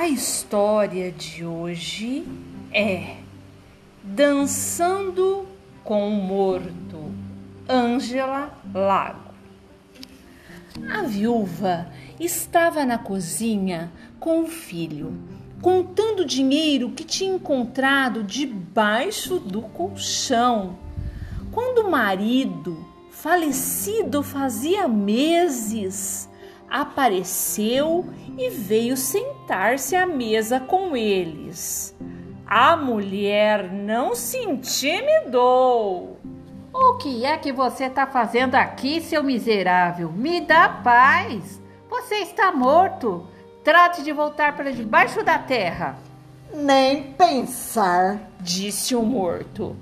A história de hoje é Dançando com o Morto, Ângela Lago. A viúva estava na cozinha com o filho, contando o dinheiro que tinha encontrado debaixo do colchão. Quando o marido, falecido fazia meses, apareceu e veio sentar-se à mesa com eles. A mulher não se intimidou. O que é que você está fazendo aqui, seu miserável? Me dá paz. Você está morto. Trate de voltar para debaixo da terra. Nem pensar, disse o morto.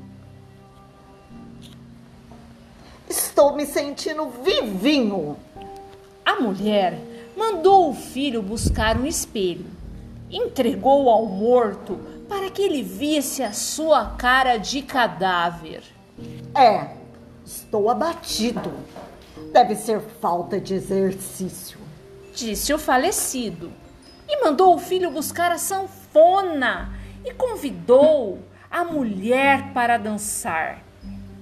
Estou me sentindo vivinho. A mulher mandou o filho buscar um espelho. Entregou ao morto para que ele visse a sua cara de cadáver. É, estou abatido. Deve ser falta de exercício, disse o falecido. E mandou o filho buscar a sanfona e convidou a mulher para dançar.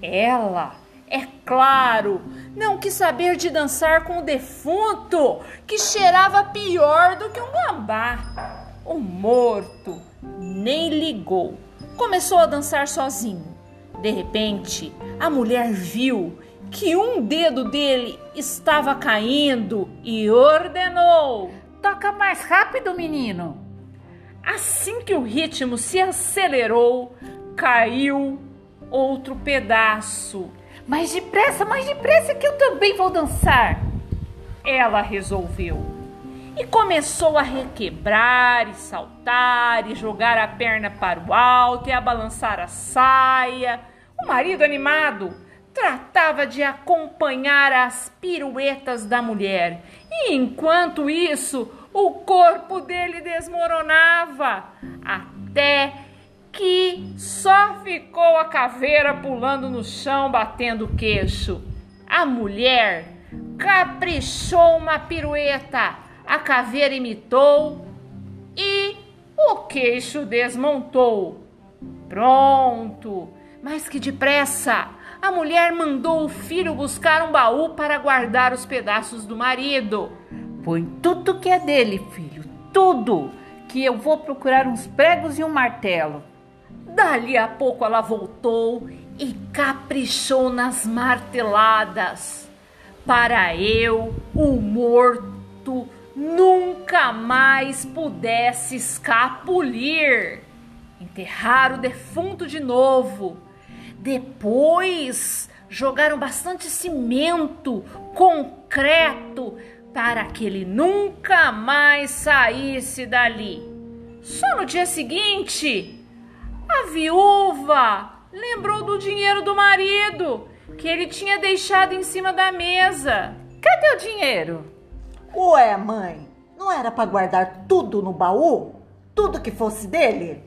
Ela é claro, não quis saber de dançar com o defunto, que cheirava pior do que um gambá. O morto nem ligou, começou a dançar sozinho. De repente, a mulher viu que um dedo dele estava caindo e ordenou: Toca mais rápido, menino. Assim que o ritmo se acelerou, caiu outro pedaço mais depressa, mais depressa que eu também vou dançar. Ela resolveu. E começou a requebrar e saltar e jogar a perna para o alto e a balançar a saia. O marido animado tratava de acompanhar as piruetas da mulher. E enquanto isso, o corpo dele desmoronava até que só ficou a caveira pulando no chão, batendo o queixo. A mulher caprichou uma pirueta, a caveira imitou e o queixo desmontou. Pronto! Mas que depressa! A mulher mandou o filho buscar um baú para guardar os pedaços do marido. Põe tudo que é dele, filho, tudo, que eu vou procurar uns pregos e um martelo. Dali a pouco ela voltou e caprichou nas marteladas. Para eu, o morto, nunca mais pudesse escapulir. Enterrar o defunto de novo. Depois jogaram bastante cimento, concreto, para que ele nunca mais saísse dali. Só no dia seguinte a viúva lembrou do dinheiro do marido que ele tinha deixado em cima da mesa. Cadê o dinheiro? Ué, mãe, não era para guardar tudo no baú? Tudo que fosse dele?